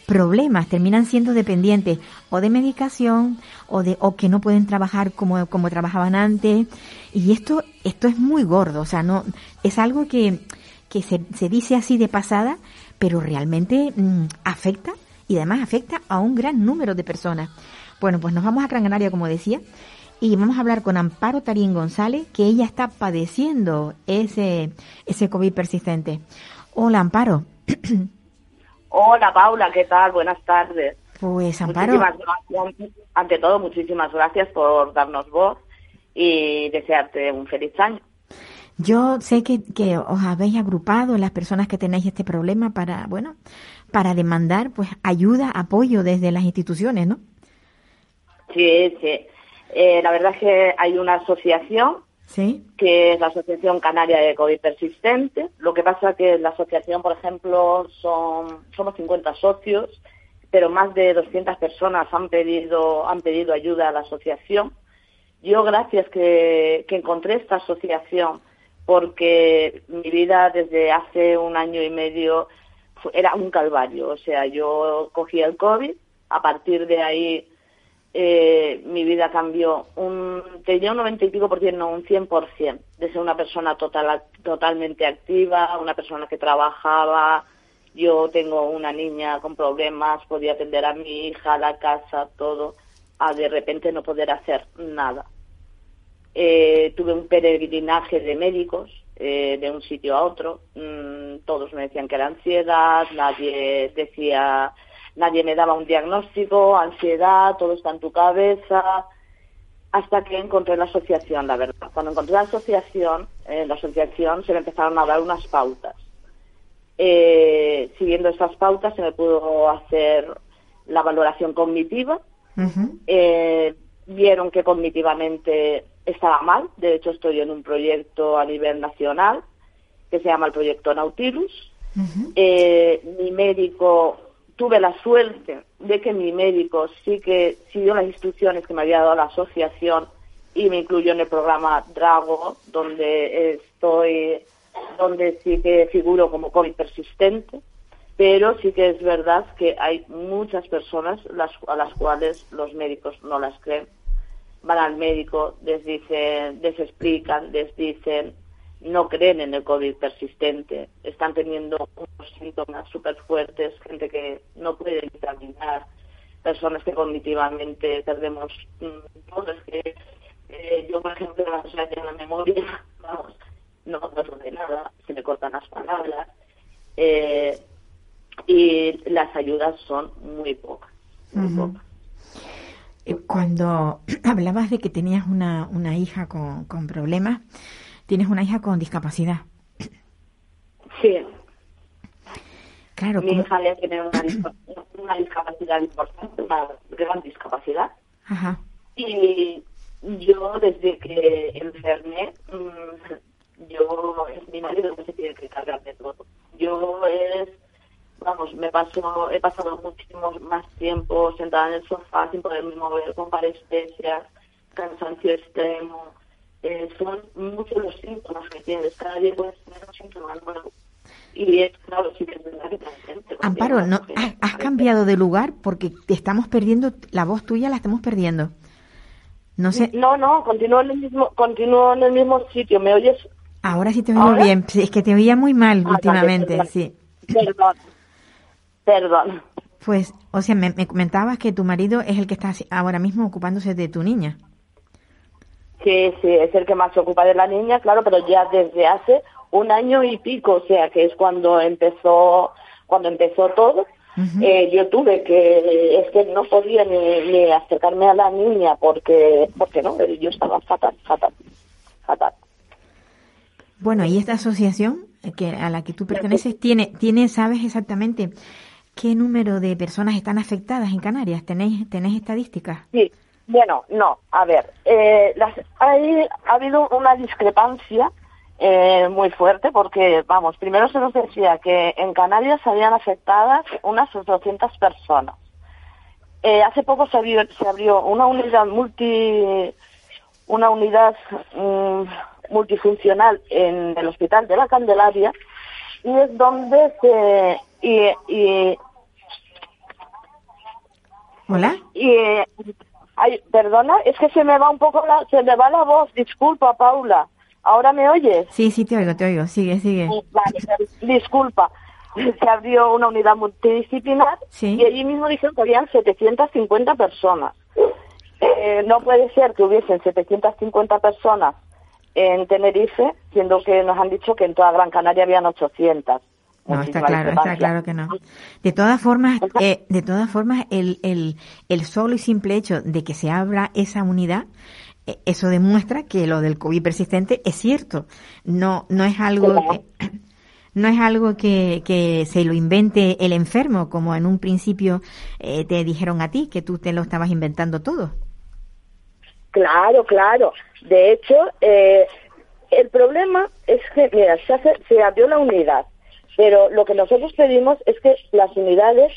problemas, terminan siendo dependientes o de medicación o de o que no pueden trabajar como, como trabajaban antes. Y esto esto es muy gordo, o sea, no es algo que, que se, se dice así de pasada, pero realmente mm, afecta y además afecta a un gran número de personas. Bueno, pues nos vamos a Gran Canaria, como decía, y vamos a hablar con Amparo Tarín González, que ella está padeciendo ese, ese COVID persistente. Hola, Amparo. Hola Paula, ¿qué tal? Buenas tardes. Pues Amparo, Muchísimas gracias. Ante todo, muchísimas gracias por darnos voz y desearte un feliz año. yo sé que, que os habéis agrupado las personas que tenéis este problema para, bueno, para demandar pues ayuda, apoyo desde las instituciones, ¿no? Sí, sí. Eh, la verdad es que hay una asociación Sí, que es la Asociación Canaria de COVID Persistente. Lo que pasa que la asociación, por ejemplo, son somos 50 socios, pero más de 200 personas han pedido han pedido ayuda a la asociación. Yo gracias que, que encontré esta asociación porque mi vida desde hace un año y medio era un calvario. O sea, yo cogí el COVID, a partir de ahí eh, mi vida cambió un, tenía un 90 y pico por ciento, no, un 100 por ciento, de ser una persona total, totalmente activa, una persona que trabajaba, yo tengo una niña con problemas, podía atender a mi hija, la casa, todo, a de repente no poder hacer nada. Eh, tuve un peregrinaje de médicos eh, de un sitio a otro, mm, todos me decían que era ansiedad, nadie decía nadie me daba un diagnóstico, ansiedad, todo está en tu cabeza, hasta que encontré la asociación, la verdad. Cuando encontré la asociación, en la asociación se me empezaron a dar unas pautas. Eh, siguiendo esas pautas se me pudo hacer la valoración cognitiva. Eh, vieron que cognitivamente estaba mal. De hecho, estoy en un proyecto a nivel nacional que se llama el proyecto Nautilus. Eh, mi médico tuve la suerte de que mi médico sí que siguió las instrucciones que me había dado la asociación y me incluyó en el programa Drago, donde estoy, donde sí que figuro como COVID persistente, pero sí que es verdad que hay muchas personas las, a las cuales los médicos no las creen. Van al médico, les dicen, les explican, les dicen, no creen en el COVID persistente, están teniendo unos síntomas súper fuertes, gente que no puede caminar, personas que cognitivamente perdemos mm, todo. Es que eh, yo, por ejemplo, en la memoria, vamos, no me de nada, se me cortan las palabras eh, y las ayudas son muy pocas. Muy pocas. Eh, cuando hablabas de que tenías una, una hija con, con problemas, tienes una hija con discapacidad. Sí. Claro. Mi hija ya tiene una, discapacidad importante, una gran discapacidad. Ajá. Y yo desde que enfermé, mm, yo es mi marido que se tiene que cargar de todo. Yo es, vamos, me paso, he pasado muchísimo más tiempo sentada en el sofá sin poderme mover, con parestesias, cansancio extremo, eh, son muchos los síntomas que tienes. Cada día puedes tener un síntoma nuevo. Y es claro, sí que es verdad que gente, Amparo, no, has, cambiado de lugar porque te estamos perdiendo, la voz tuya la estamos perdiendo. No sé. No, no, continúo en el mismo, continúo en el mismo sitio. ¿Me oyes? Ahora sí te oigo bien. Es que te oía muy mal ah, últimamente, sí. Perdón. Perdón. Pues, o sea, me, me comentabas que tu marido es el que está ahora mismo ocupándose de tu niña. Sí, sí, es el que más se ocupa de la niña, claro, pero ya desde hace un año y pico, o sea, que es cuando empezó, cuando empezó todo. eh, yo tuve que, es que no podía ni, acercarme a la niña porque, porque no, yo estaba fatal, fatal, fatal. Bueno, y esta asociación que a la que tú perteneces tiene, tiene, sabes exactamente qué número de personas están afectadas en Canarias. ¿Tenéis, tenéis estadísticas? Sí, bueno, no, a ver, eh, las, hay, ha habido una discrepancia eh, muy fuerte porque, vamos, primero se nos decía que en Canarias habían afectadas unas 200 personas. Eh, hace poco se abrió, se abrió una unidad multi, una unidad mm, multifuncional en el Hospital de la Candelaria y es donde se y, y Hola. Y Ay, perdona, es que se me va un poco la, se me va la voz, disculpa, Paula. ¿Ahora me oyes? Sí, sí, te oigo, te oigo, sigue, sigue. Vale, disculpa. Se abrió una unidad multidisciplinar y allí mismo dijeron que habían 750 personas. Eh, no puede ser que hubiesen 750 personas en Tenerife, siendo que nos han dicho que en toda Gran Canaria habían 800. No, está claro, está claro que no. De todas formas, eh, de todas formas, el, el, el solo y simple hecho de que se abra esa unidad, eh, eso demuestra que lo del COVID persistente es cierto. No, no es algo que, no es algo que, que se lo invente el enfermo, como en un principio eh, te dijeron a ti, que tú te lo estabas inventando todo. Claro, claro. De hecho, el problema es que, mira, se, hace, se abrió la unidad pero lo que nosotros pedimos es que las unidades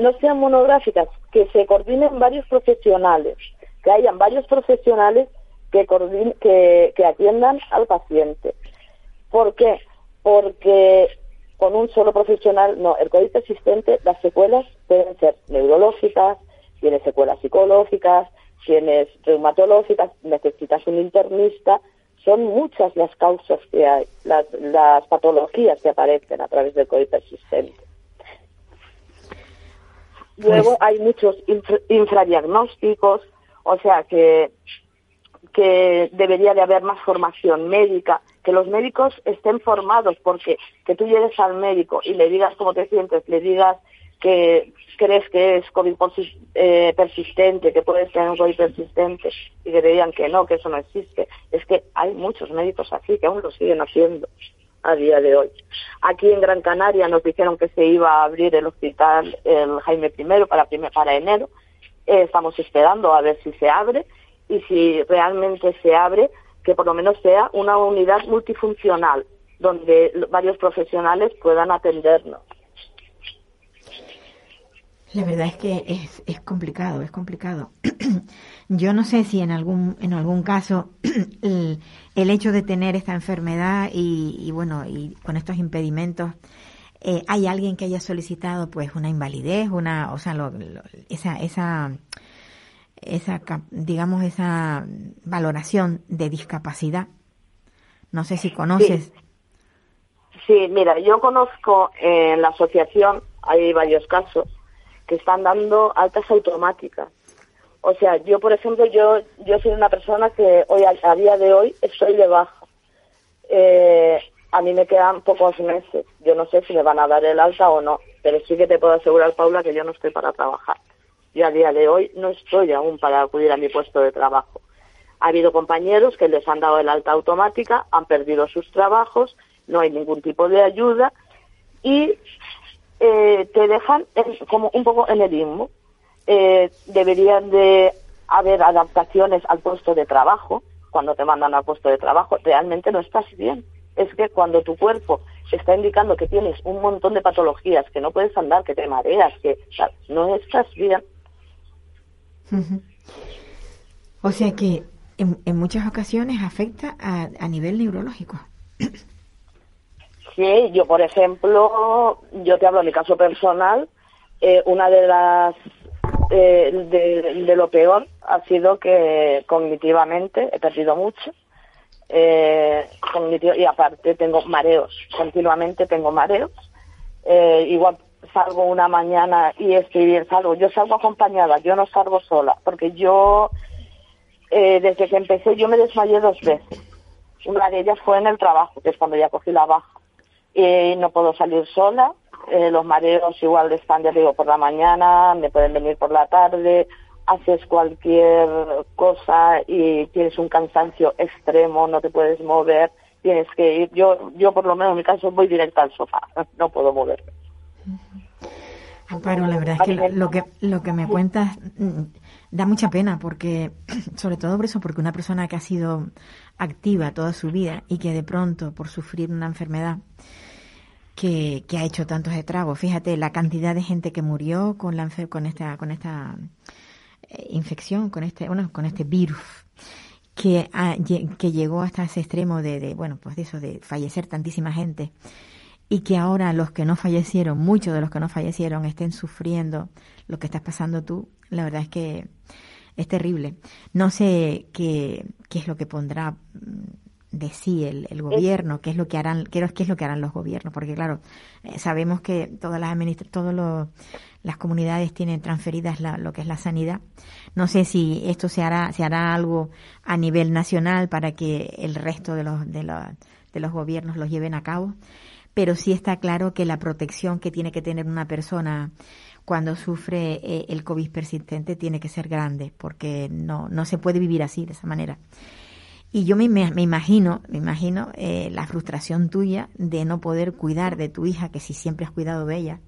no sean monográficas, que se coordinen varios profesionales, que hayan varios profesionales que, atiendan al paciente. ¿Por qué? Porque con un solo profesional, no, el COVID persistente, las secuelas pueden ser neurológicas, tienes secuelas psicológicas, tienes reumatológicas, necesitas un internista, son muchas las causas que hay, las, las patologías que aparecen a través del COVID persistente. Luego Pues- hay muchos infra- infradiagnósticos, o sea que, que debería de haber más formación médica, que los médicos estén formados, porque que tú llegues al médico y le digas cómo te sientes, le digas que crees que es COVID eh, persistente, que puedes tener un COVID persistente, y que te digan que no, que eso no existe. Es que hay muchos médicos así que aún lo siguen haciendo a día de hoy. Aquí en Gran Canaria nos dijeron que se iba a abrir el hospital el Jaime I para, enero. Eh, estamos esperando a ver si se abre y si realmente se abre, que por lo menos sea una unidad multifuncional donde varios profesionales puedan atendernos. La verdad es que es, es complicado, es complicado. Yo no sé si en algún, en algún caso el, el hecho de tener esta enfermedad y, y bueno, y con estos impedimentos, eh, hay alguien que haya solicitado pues una invalidez, una, o sea, lo- esa, esa, esa, digamos, esa valoración de discapacidad. No sé si conoces. Sí, mira, yo conozco en la asociación, hay varios casos, que están dando altas automáticas. O sea, yo, por ejemplo, yo, yo soy una persona que hoy, a, día de hoy, estoy de baja. Eh, a mí me quedan pocos meses. Yo no sé si me van a dar el alta o no, pero sí que te puedo asegurar, Paula, que yo no estoy para trabajar. Yo a día de hoy no estoy aún para acudir a mi puesto de trabajo. Ha habido compañeros que les han dado el alta automática, han perdido sus trabajos, no hay ningún tipo de ayuda y eh, te dejan en- como un poco en el limbo. Eh, deberían de haber adaptaciones al puesto de trabajo. Cuando te mandan al puesto de trabajo, realmente no estás bien. Es que cuando tu cuerpo está indicando que tienes un montón de patologías, que no puedes andar, que te mareas, que no estás bien. O sea que en, en muchas ocasiones afecta a, a nivel neurológico. Sí, yo por ejemplo, yo te hablo de mi caso personal, eh, una de las eh, de, lo peor ha sido que cognitivamente he perdido mucho. Eh, y aparte tengo mareos, continuamente tengo mareos. Igual salgo una mañana y estoy bien, salgo. Yo salgo acompañada, yo no salgo sola, porque yo, desde que empecé, yo me desmayé dos veces. Una de ellas fue en el trabajo, que es cuando ya cogí la baja. Y no puedo salir sola. eh, los mareos igual están, ya digo, por la mañana, me pueden venir por la tarde. Haces cualquier cosa y tienes un cansancio extremo, no te puedes mover, tienes que ir. Yo, yo por lo menos en mi caso voy directa al sofá, no puedo moverme. Pero la verdad es que lo que lo que me cuentas mm, da mucha pena porque sobre todo por eso porque una persona que ha sido activa toda su vida y que de pronto por sufrir una enfermedad que, que ha hecho tantos estragos, fíjate la cantidad de gente que murió con la con esta con esta eh, infección, con este bueno, con este virus que que llegó hasta ese extremo de, de bueno, pues de eso de fallecer tantísima gente y que ahora los que no fallecieron, muchos de los que no fallecieron, estén sufriendo lo que estás pasando tú, la verdad es que es terrible. No sé qué, qué es lo que pondrá mm, de sí el, el gobierno, qué es lo que harán, qué, es- qué es lo que harán los gobiernos, porque claro, eh, sabemos que todas las administra todos los- las comunidades tienen transferidas la- lo que es la sanidad. No sé si esto se hará, se hará algo a nivel nacional para que el resto de los, de los, de los gobiernos los lleven a cabo pero sí está claro que la protección que tiene que tener una persona cuando sufre eh, el COVID persistente tiene que ser grande, porque no, no se puede vivir así, de esa manera. Y yo me, me imagino, me imagino eh, la frustración tuya de no poder cuidar de tu hija, que si siempre has cuidado de ella,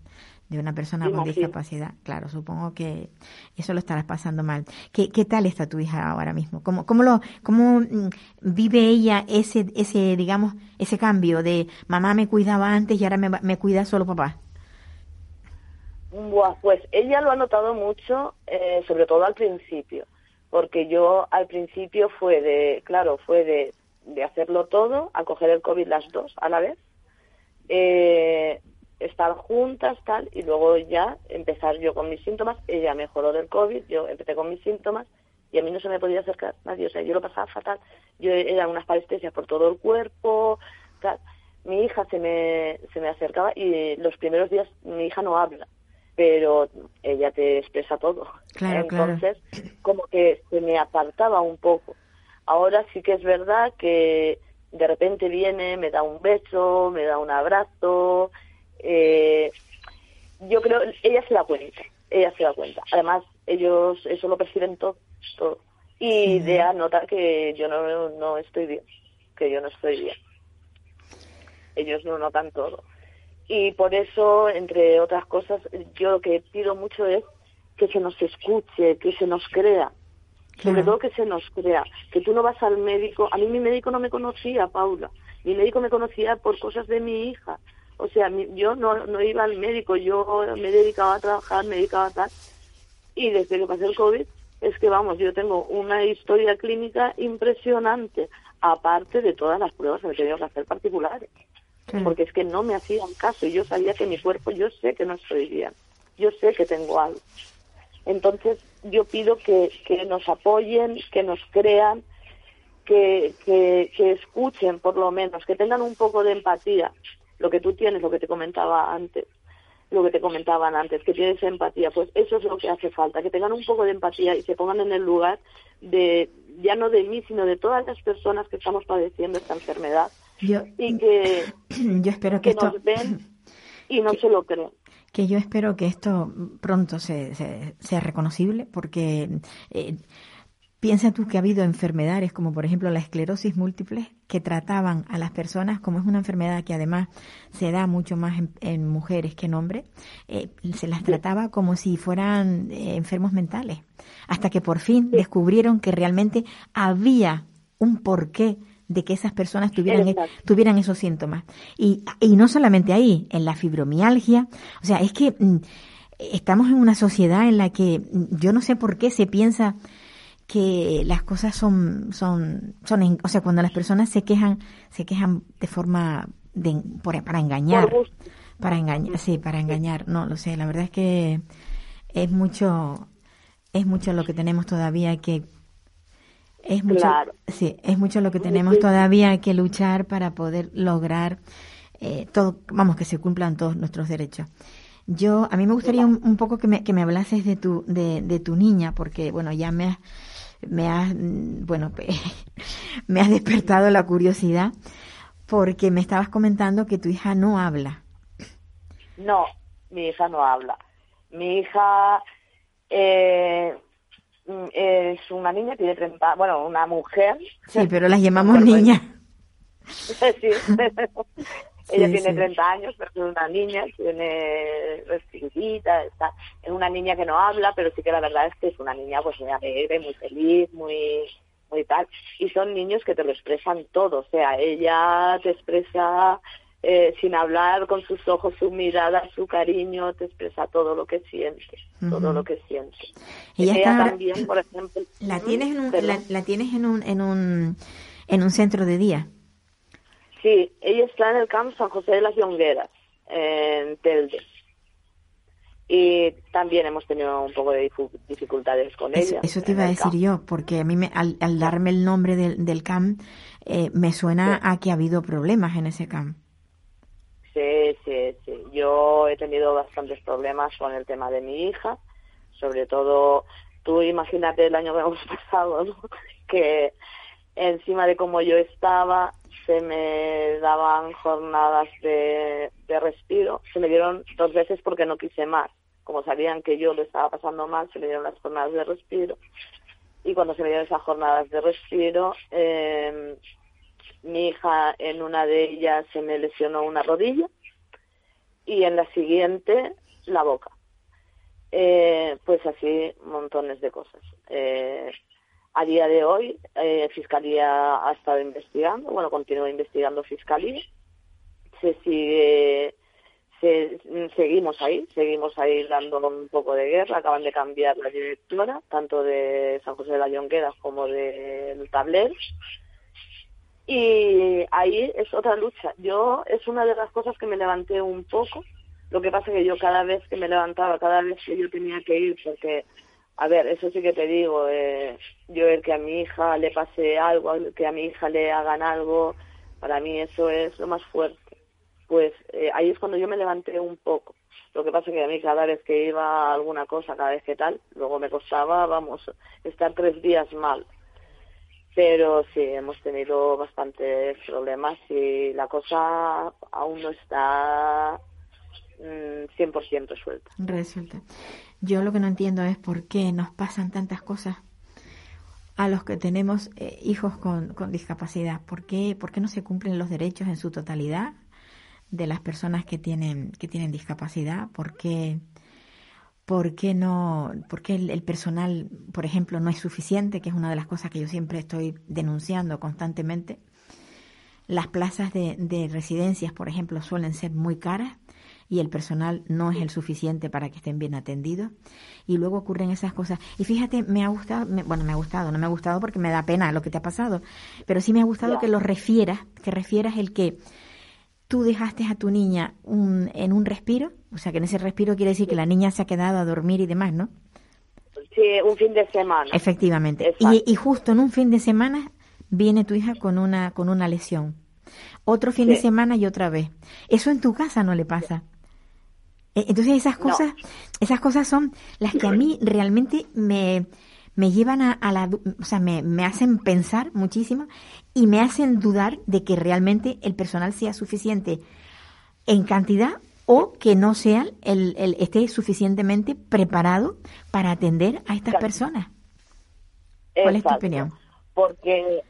de una persona con discapacidad. Claro, supongo que eso lo estarás pasando mal. ¿Qué, qué tal está tu hija ahora mismo? ¿Cómo, cómo, lo, cómo mm, vive ella ese, ese, digamos, ese cambio de mamá me cuidaba antes y ahora me, me cuida solo papá? Buah, pues ella lo ha notado mucho, eh, sobre todo al principio, porque yo al principio fue de, claro, fue de, hacerlo todo, a coger el COVID las dos a la vez, eh, estar juntas, tal, y luego ya empezar yo con mis síntomas. Ella mejoró del COVID, yo empecé con mis síntomas y a mí no se me podía acercar nadie, o sea, yo lo pasaba fatal. Yo era unas parestesias por todo el cuerpo, tal. Mi hija se me, se me acercaba y los primeros días mi hija no habla, pero ella te expresa todo. Entonces, como que se me apartaba un poco. Ahora sí que es verdad que de repente viene, me da un beso, me da un abrazo. Eh, yo creo, ella se da cuenta, ella se da cuenta. Además, ellos eso lo perciben todo, todo. Y de nota que yo no, no estoy bien, que yo no estoy bien. Ellos lo notan todo. Y por eso, entre otras cosas, yo lo que pido mucho es que se nos escuche, que se nos crea. Sobre todo que se nos crea, que tú no vas al médico, a mí mi médico no me conocía, Paula, mi médico me conocía por cosas de mi hija, o sea, yo no, no iba al médico, yo me dedicaba a trabajar, me dedicaba a tal, y desde que pasé el COVID, es que vamos, yo tengo una historia clínica impresionante, aparte de todas las pruebas que he tenido que hacer particulares, porque es que no me hacían caso, y yo sabía que mi cuerpo, yo sé que no estoy bien, yo sé que tengo algo. Entonces, yo pido que, que nos apoyen, que nos crean, que, que, escuchen por lo menos, que tengan un poco de empatía. Lo que tú tienes, lo que te comentaba antes, lo que te comentaban antes, que tienes empatía, pues eso es lo que hace falta, que tengan un poco de empatía y se pongan en el lugar de, ya no de mí, sino de todas las personas que estamos padeciendo esta enfermedad. Y que, yo espero que, nos ven y no se lo creen. que yo espero que esto pronto se, sea reconocible, porque eh, piensa tú que ha habido enfermedades como por ejemplo la esclerosis múltiple que trataban a las personas como es una enfermedad que además se da mucho más en, mujeres que en hombres, eh, se las trataba como si fueran eh, enfermos mentales, hasta que por fin descubrieron que realmente había un porqué de que esas personas tuvieran, e, tuvieran esos síntomas. Y, y no solamente ahí, en la fibromialgia. O sea, es que mm, estamos en una sociedad en la que mm, yo no sé por qué se piensa que las cosas son, son, son, o sea, cuando las personas se quejan, se quejan de forma de, para engañar, para engañar, sí, para engañar, no lo sé, la verdad es que es mucho, es mucho lo que tenemos todavía que es mucho, sí, es mucho lo que tenemos todavía que luchar para poder lograr eh, todo, vamos, que se cumplan todos nuestros derechos. Yo, a mí me gustaría un, poco que me, que me hablases de tu, de, de tu niña, porque, bueno, ya me has, me has, bueno, me has despertado la curiosidad, porque me estabas comentando que tu hija no habla. No, mi hija no habla. Mi hija, eh, Mm, es una niña, tiene 30, bueno, una mujer. Sí, pero las llamamos niña. sí. Ella tiene 30 años, pero es una niña, tiene restringida, está, es una niña que no habla, pero sí que la verdad es que es una niña pues muy alegre, muy feliz, muy muy tal. Y son niños que te lo expresan todo, o sea, ella te expresa eh, sin hablar, con sus ojos, su mirada, su cariño, te expresa todo lo que siente, todo lo que siente. Ella, también, por ejemplo... ¿La tienes, en un, la, tienes en un, en, un, en un centro de día? Sí, ella está en el campo San José de las Yongueras, en Telde. Y también hemos tenido un poco de dificultades con ella. Eso te iba a decir yo, porque a mí me, al, darme el nombre del, del camp, eh, me suena a que ha habido problemas en ese camp. Sí, sí, sí. Yo he tenido bastantes problemas con el tema de mi hija, sobre todo, tú imagínate el año que hemos pasado, ¿no? que encima de cómo yo estaba, se me daban jornadas de, de respiro, se me dieron dos veces porque no quise más. Como sabían que yo lo estaba pasando mal, se me dieron las jornadas de respiro. Y cuando se me dieron esas jornadas de respiro, eh, mi hija en una de ellas se me lesionó una rodilla y en la siguiente la boca. Eh, pues así montones de cosas. Eh, a día de hoy, eh, Fiscalía ha estado investigando, bueno, continúa investigando Fiscalía. Se sigue, seguimos ahí, seguimos ahí dando un poco de guerra. Acaban de cambiar la directora, tanto de San José de la Llonquera como del Tablero Y ahí es otra lucha. Yo, es una de las cosas que me levanté un poco. Lo que pasa que yo cada vez que me levantaba, cada vez que yo tenía que ir, porque, a ver, eso sí que te digo, eh, yo el que a mi hija le pase algo, que a mi hija le hagan algo, para mí eso es lo más fuerte. Pues eh, ahí es cuando yo me levanté un poco. Lo que pasa que a mí cada vez que iba a alguna cosa, cada vez que tal, luego me costaba, vamos, estar tres días mal pero sí, hemos tenido bastantes problemas y la cosa aún no está mm, 100% suelta. Resuelta. Yo lo que no entiendo es por qué nos pasan tantas cosas a los que tenemos eh, hijos con, con discapacidad. ¿Por qué, ¿Por qué no se cumplen los derechos en su totalidad de las personas que tienen, que tienen discapacidad? ¿Por qué? ¿Por qué no, por qué el, el, personal, por ejemplo, no es suficiente? Que es una de las cosas que yo siempre estoy denunciando constantemente. Las plazas de, de residencias, por ejemplo, suelen ser muy caras y el personal no es el suficiente para que estén bien atendidos. Y luego ocurren esas cosas. Y fíjate, me ha gustado, me, bueno, me ha gustado, no me ha gustado porque me da pena lo que te ha pasado, pero sí me ha gustado yeah. que lo refieras, que refieras el que tú dejaste a tu niña un, en un respiro, o sea que en ese respiro quiere decir que la niña se ha quedado a dormir y demás, ¿no? Sí, un fin de semana. Efectivamente. Y, y, justo en un fin de semana viene tu hija con una, con una lesión. Otro fin sí. de semana y otra vez. Eso en tu casa no le pasa. Entonces esas cosas, no. esas cosas son las que a mí realmente me, me llevan a, a la, o sea, me, me, hacen pensar muchísimo y me hacen dudar de que realmente el personal sea suficiente en cantidad o que no sea el, el esté suficientemente preparado para atender a estas personas. ¿Cuál Exacto. es tu opinión? Porque,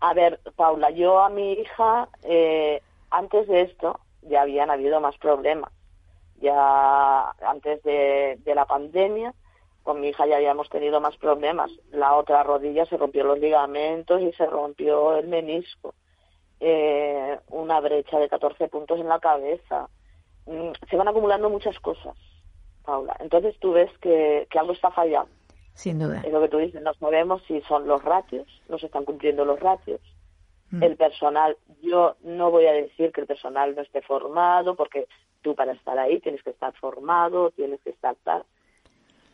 a ver, Paula, yo a mi hija, eh, antes de esto, ya habían habido más problemas. Ya antes de, de la pandemia, con mi hija ya habíamos tenido más problemas. La otra rodilla se rompió los ligamentos y se rompió el menisco. Eh, una brecha de 14 puntos en la cabeza. Mm, se van acumulando muchas cosas, Paula. Entonces tú ves que, que algo está fallando. Sin duda. Es lo que tú dices, no sabemos si son los ratios, no se están cumpliendo los ratios. Mm. El personal, yo no voy a decir que el personal no esté formado, porque tú para estar ahí tienes que estar formado, tienes que estar tal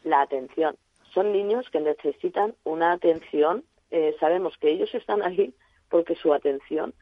la atención. Son niños que necesitan una atención. Eh, sabemos que ellos están ahí porque su atención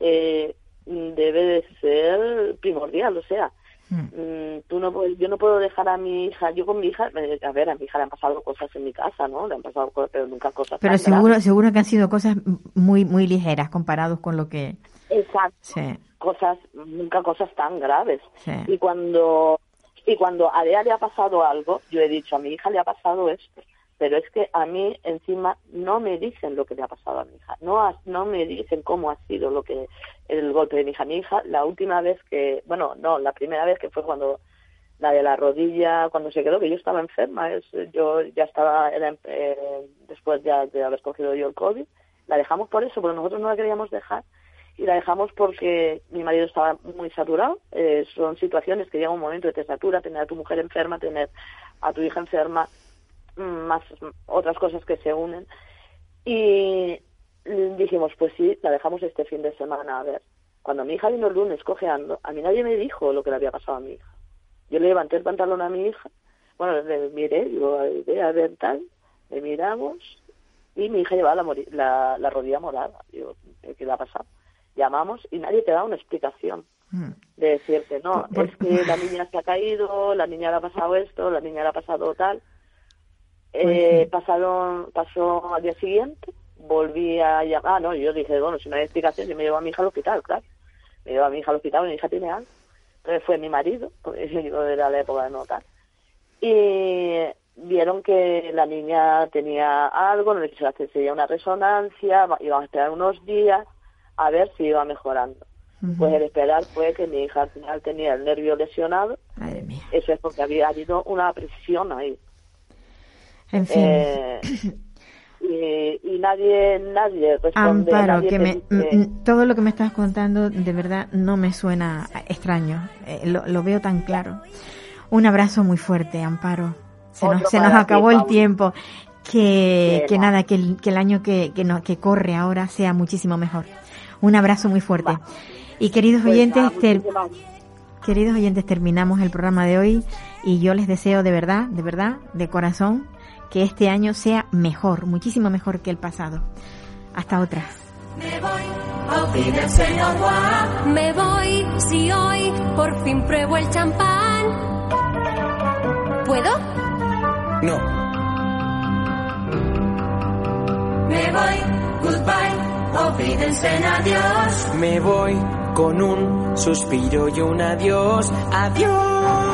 eh, debe de ser primordial. O sea, mm. tú no yo no puedo dejar a mi hija. Yo con mi hija, eh, a ver, a mi hija le han pasado cosas en mi casa, ¿no? Le han pasado cosas, pero nunca cosas. Pero seguro, graves. seguro que han sido cosas muy, muy ligeras comparados con lo que. Exacto. Sí. Cosas, nunca cosas tan graves. Sí. Y cuando y cuando a Lea le ha pasado algo, yo he dicho, a mi hija le ha pasado esto, pero es que a mí encima no me dicen lo que le ha pasado a mi hija, no, no me dicen cómo ha sido lo que el golpe de mi hija. Mi hija, la última vez que, bueno, no, la primera vez que fue cuando la de la rodilla, cuando se quedó, que yo estaba enferma, es, yo ya estaba, era, eh, después ya de haber cogido yo el COVID, la dejamos por eso, porque nosotros no la queríamos dejar y la dejamos porque mi marido estaba muy saturado. Eh, son situaciones que llega un momento de te satura, tener a tu mujer enferma, tener a tu hija enferma, más otras cosas que se unen. Y dijimos, pues sí, la dejamos este fin de semana a ver. Cuando mi hija vino el lunes cojeando, a mí nadie me dijo lo que le había pasado a mi hija. Yo le levanté el pantalón a mi hija, bueno, le miré, digo, a ver tal, le miramos y mi hija llevaba la, la, la rodilla morada. Digo, ¿qué le ha pasado? llamamos y nadie te da una explicación mm. de decirte, no, es que la niña se ha caído, la niña le ha pasado esto, la niña le ha pasado tal. Eh, pasaron, pasó al día siguiente, volví a llamar, ah, no, yo dije, bueno, si no hay explicación, yo me llevo a mi hija al hospital, claro. Me llevo a mi hija al hospital, mi hija tiene algo. Entonces fue mi marido, porque yo era la época de notar. Y vieron que la niña tenía algo, no le quisieron hacerse ya una resonancia, íbamos a esperar unos días a ver si iba mejorando. Uh -huh. Pues el esperar fue que mi hija al final tenía el nervio lesionado. Madre mía. Eso es porque había habido una presión ahí. En fin. Eh, y, y, nadie nadie responde. Amparo, nadie que me, dice... todo lo que me estás contando de verdad no me suena extraño. Eh, lo, lo, veo tan claro. Un abrazo muy fuerte, Amparo. Se nos, se nos acabó ti, el tiempo. Que, que nada, que el, que el año que, que, no, que corre ahora sea muchísimo mejor. Un abrazo muy fuerte. Y queridos Pues oyentes, ter- queridos oyentes, terminamos el programa de hoy y yo les deseo de verdad, de verdad, de corazón, que este año sea mejor, muchísimo mejor que el pasado. Hasta otra. Me voy, Juan. Me voy, si hoy por fin pruebo el champán. ¿Puedo? No, Me voy, goodbye, olvídense en adiós. me voy con un suspiro y un adiós. Adiós.